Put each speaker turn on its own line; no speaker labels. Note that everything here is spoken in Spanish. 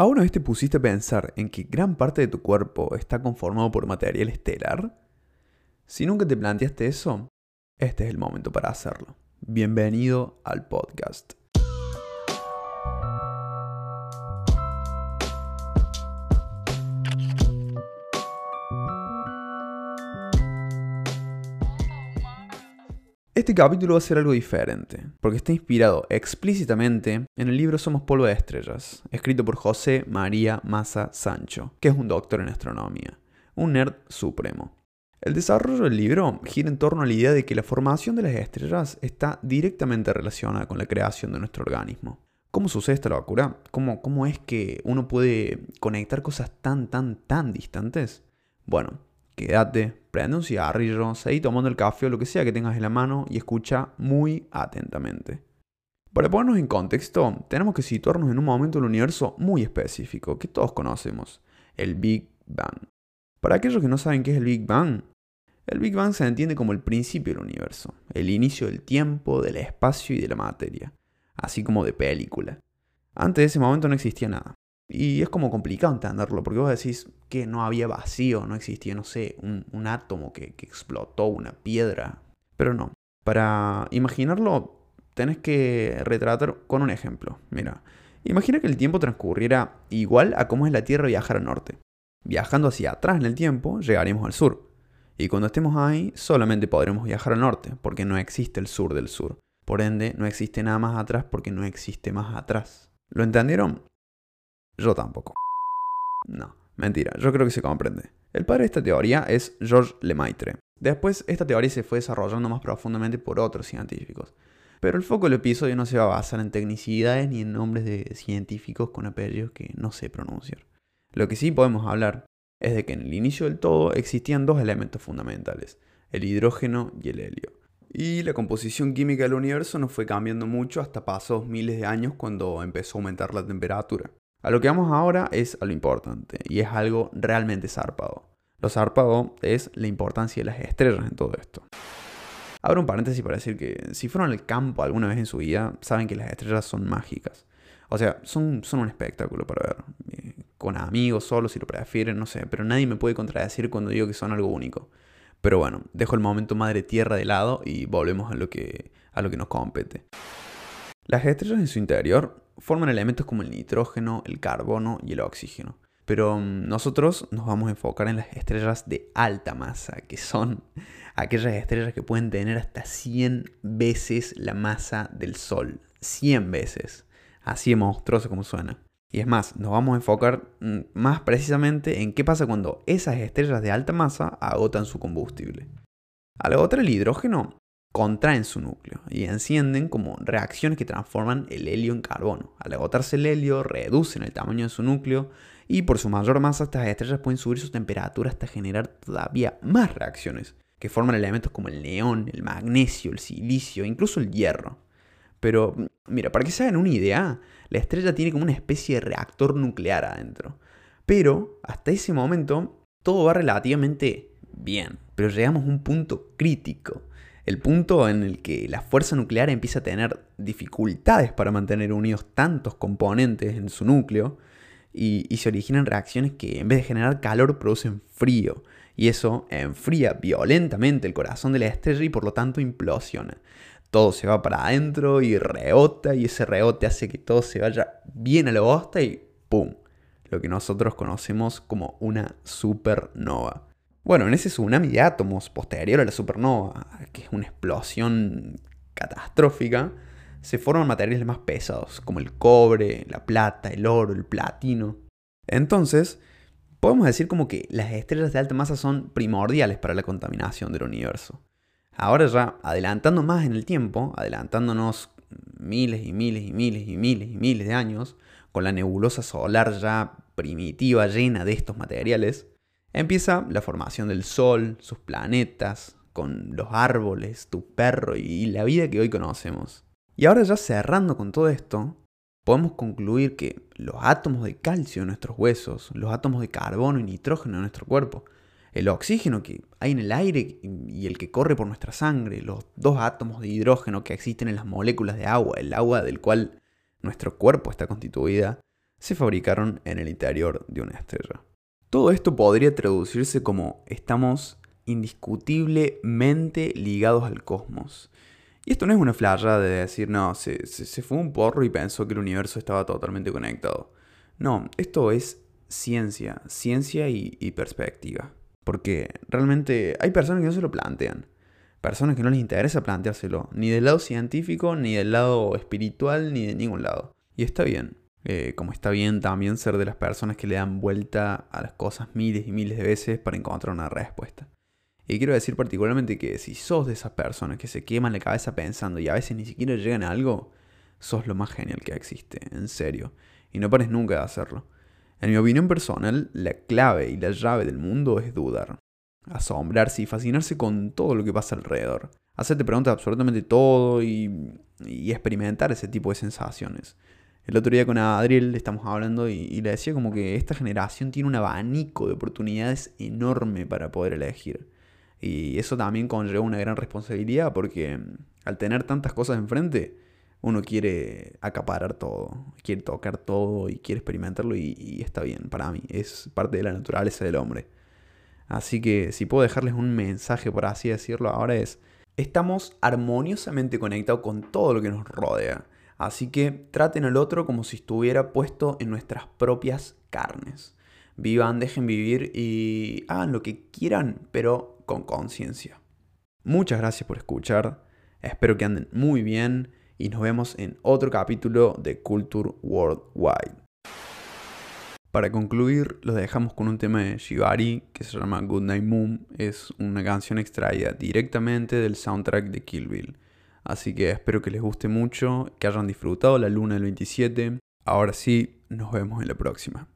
¿Ahora vez te pusiste a pensar en que gran parte de tu cuerpo está conformado por material estelar? Si nunca te planteaste eso, este es el momento para hacerlo. Bienvenido al podcast. Este capítulo va a ser algo diferente, porque está inspirado explícitamente en el libro Somos polvo de estrellas, escrito por José María Massa Sancho, que es un doctor en astronomía, un nerd supremo. El desarrollo del libro gira en torno a la idea de que la formación de las estrellas está directamente relacionada con la creación de nuestro organismo. ¿Cómo sucede esta locura? ¿Cómo, ¿Cómo es que uno puede conectar cosas tan, tan, tan distantes? Bueno, quédate, prende un cigarrillo, seguí tomando el café o lo que sea que tengas en la mano y escucha muy atentamente. Para ponernos en contexto, tenemos que situarnos en un momento del universo muy específico que todos conocemos, el Big Bang. Para aquellos que no saben qué es el Big Bang, el Big Bang se entiende como el principio del universo, el inicio del tiempo, del espacio y de la materia, así como de película. Antes de ese momento no existía nada. Y es como complicado entenderlo, porque vos decís que no había vacío, no existía, no sé, un, átomo que, que explotó, una piedra. Pero no. Para imaginarlo, tenés que retratar con un ejemplo. Mira, imagina que el tiempo transcurriera igual a cómo es la Tierra viajar al norte. Viajando hacia atrás en el tiempo, llegaremos al sur. Y cuando estemos ahí, solamente podremos viajar al norte, porque no existe el sur del sur. Por ende, no existe nada más atrás porque no existe más atrás. ¿Lo entendieron? Yo tampoco. No, mentira, yo creo que se comprende. El padre de esta teoría es Georges Lemaitre. Después, esta teoría se fue desarrollando más profundamente por otros científicos. Pero el foco del episodio no se va a basar en tecnicidades ni en nombres de científicos con apellidos que no sé pronunciar. Lo que sí podemos hablar es de que en el inicio del todo existían dos elementos fundamentales, el hidrógeno y el helio. Y la composición química del universo no fue cambiando mucho hasta pasados miles de años cuando empezó a aumentar la temperatura. A lo que vamos ahora es a lo importante, y es algo realmente zarpado. Lo zarpado es la importancia de las estrellas en todo esto. Abro un paréntesis para decir que si fueron al campo alguna vez en su vida, saben que las estrellas son mágicas. O sea, son, un espectáculo para ver. Eh, con amigos, solos, si lo prefieren, no sé. Pero nadie me puede contradecir cuando digo que son algo único. Pero bueno, dejo el momento madre tierra de lado y volvemos a lo que, a lo que nos compete. Las estrellas en su interior forman elementos como el nitrógeno, el carbono y el oxígeno. Pero mm, nosotros nos vamos a enfocar en las estrellas de alta masa, que son aquellas estrellas que pueden tener hasta 100 veces la masa del Sol. 100 veces. Así de monstruoso como suena. Y es más, nos vamos a enfocar mm, más precisamente en qué pasa cuando esas estrellas de alta masa agotan su combustible. Al agotar el hidrógeno, contraen su núcleo y encienden como reacciones que transforman el helio en carbono. Al agotarse el helio, reducen el tamaño de su núcleo y por su mayor masa estas estrellas pueden subir su temperatura hasta generar todavía más reacciones, que forman elementos como el neón, el magnesio, el silicio, incluso el hierro. Pero mira, para que se hagan una idea, la estrella tiene como una especie de reactor nuclear adentro. Pero hasta ese momento todo va relativamente bien, pero llegamos a un punto crítico el punto en el que la fuerza nuclear empieza a tener dificultades para mantener unidos tantos componentes en su núcleo y, se originan reacciones que en vez de generar calor producen frío y eso enfría violentamente el corazón de la estrella y por lo tanto implosiona. Todo se va para adentro y rebota y ese rebote hace que todo se vaya bien a la bosta y ¡pum! Lo que nosotros conocemos como una supernova. Bueno, en ese tsunami de átomos posterior a la supernova, que es una explosión catastrófica, se forman materiales más pesados, como el cobre, la plata, el oro, el platino. Entonces, podemos decir como que las estrellas de alta masa son primordiales para la contaminación del universo. Ahora ya, adelantando más en el tiempo, adelantándonos miles y miles y miles y miles y miles de años, con la nebulosa solar ya primitiva llena de estos materiales, Empieza la formación del Sol, sus planetas, con los árboles, tu perro y la vida que hoy conocemos. Y ahora ya cerrando con todo esto, podemos concluir que los átomos de calcio en nuestros huesos, los átomos de carbono y nitrógeno en nuestro cuerpo, el oxígeno que hay en el aire y el que corre por nuestra sangre, los dos átomos de hidrógeno que existen en las moléculas de agua, el agua del cual nuestro cuerpo está constituida, se fabricaron en el interior de una estrella. Todo esto podría traducirse como estamos indiscutiblemente ligados al cosmos. Y esto no es una flasha de decir, no, se, fue un porro y pensó que el universo estaba totalmente conectado. No, esto es ciencia, ciencia y, y perspectiva. Porque realmente hay personas que no se lo plantean. Personas que no les interesa planteárselo, ni del lado científico, ni del lado espiritual, ni de ningún lado. Y está bien. Eh, como está bien también ser de las personas que le dan vuelta a las cosas miles y miles de veces para encontrar una respuesta. Y quiero decir particularmente que si sos de esas personas que se queman la cabeza pensando y a veces ni siquiera llegan a algo, sos lo más genial que existe, en serio. Y no pares nunca de hacerlo. En mi opinión personal, la clave y la llave del mundo es dudar. Asombrarse y fascinarse con todo lo que pasa alrededor. Hacerte preguntas absolutamente todo y, y experimentar ese tipo de sensaciones. El otro día con Adriel estamos hablando y, le decía como que esta generación tiene un abanico de oportunidades enorme para poder elegir. Y eso también conlleva una gran responsabilidad porque mm, al tener tantas cosas enfrente, uno quiere acaparar todo, quiere tocar todo y quiere experimentarlo y, y, está bien para mí, es parte de la naturaleza del hombre. Así que si puedo dejarles un mensaje, por así decirlo, ahora es, estamos armoniosamente conectados con todo lo que nos rodea. Así que traten al otro como si estuviera puesto en nuestras propias carnes. Vivan, dejen vivir y hagan lo que quieran, pero con conciencia. Muchas gracias por escuchar. Espero que anden muy bien y nos vemos en otro capítulo de Culture Worldwide. Para concluir, los dejamos con un tema de Shibari que se llama Good Night Moon. Es una canción extraída directamente del soundtrack de Kill Bill. Así que espero que les guste mucho, que hayan disfrutado la luna del 27. Ahora sí, nos vemos en la próxima.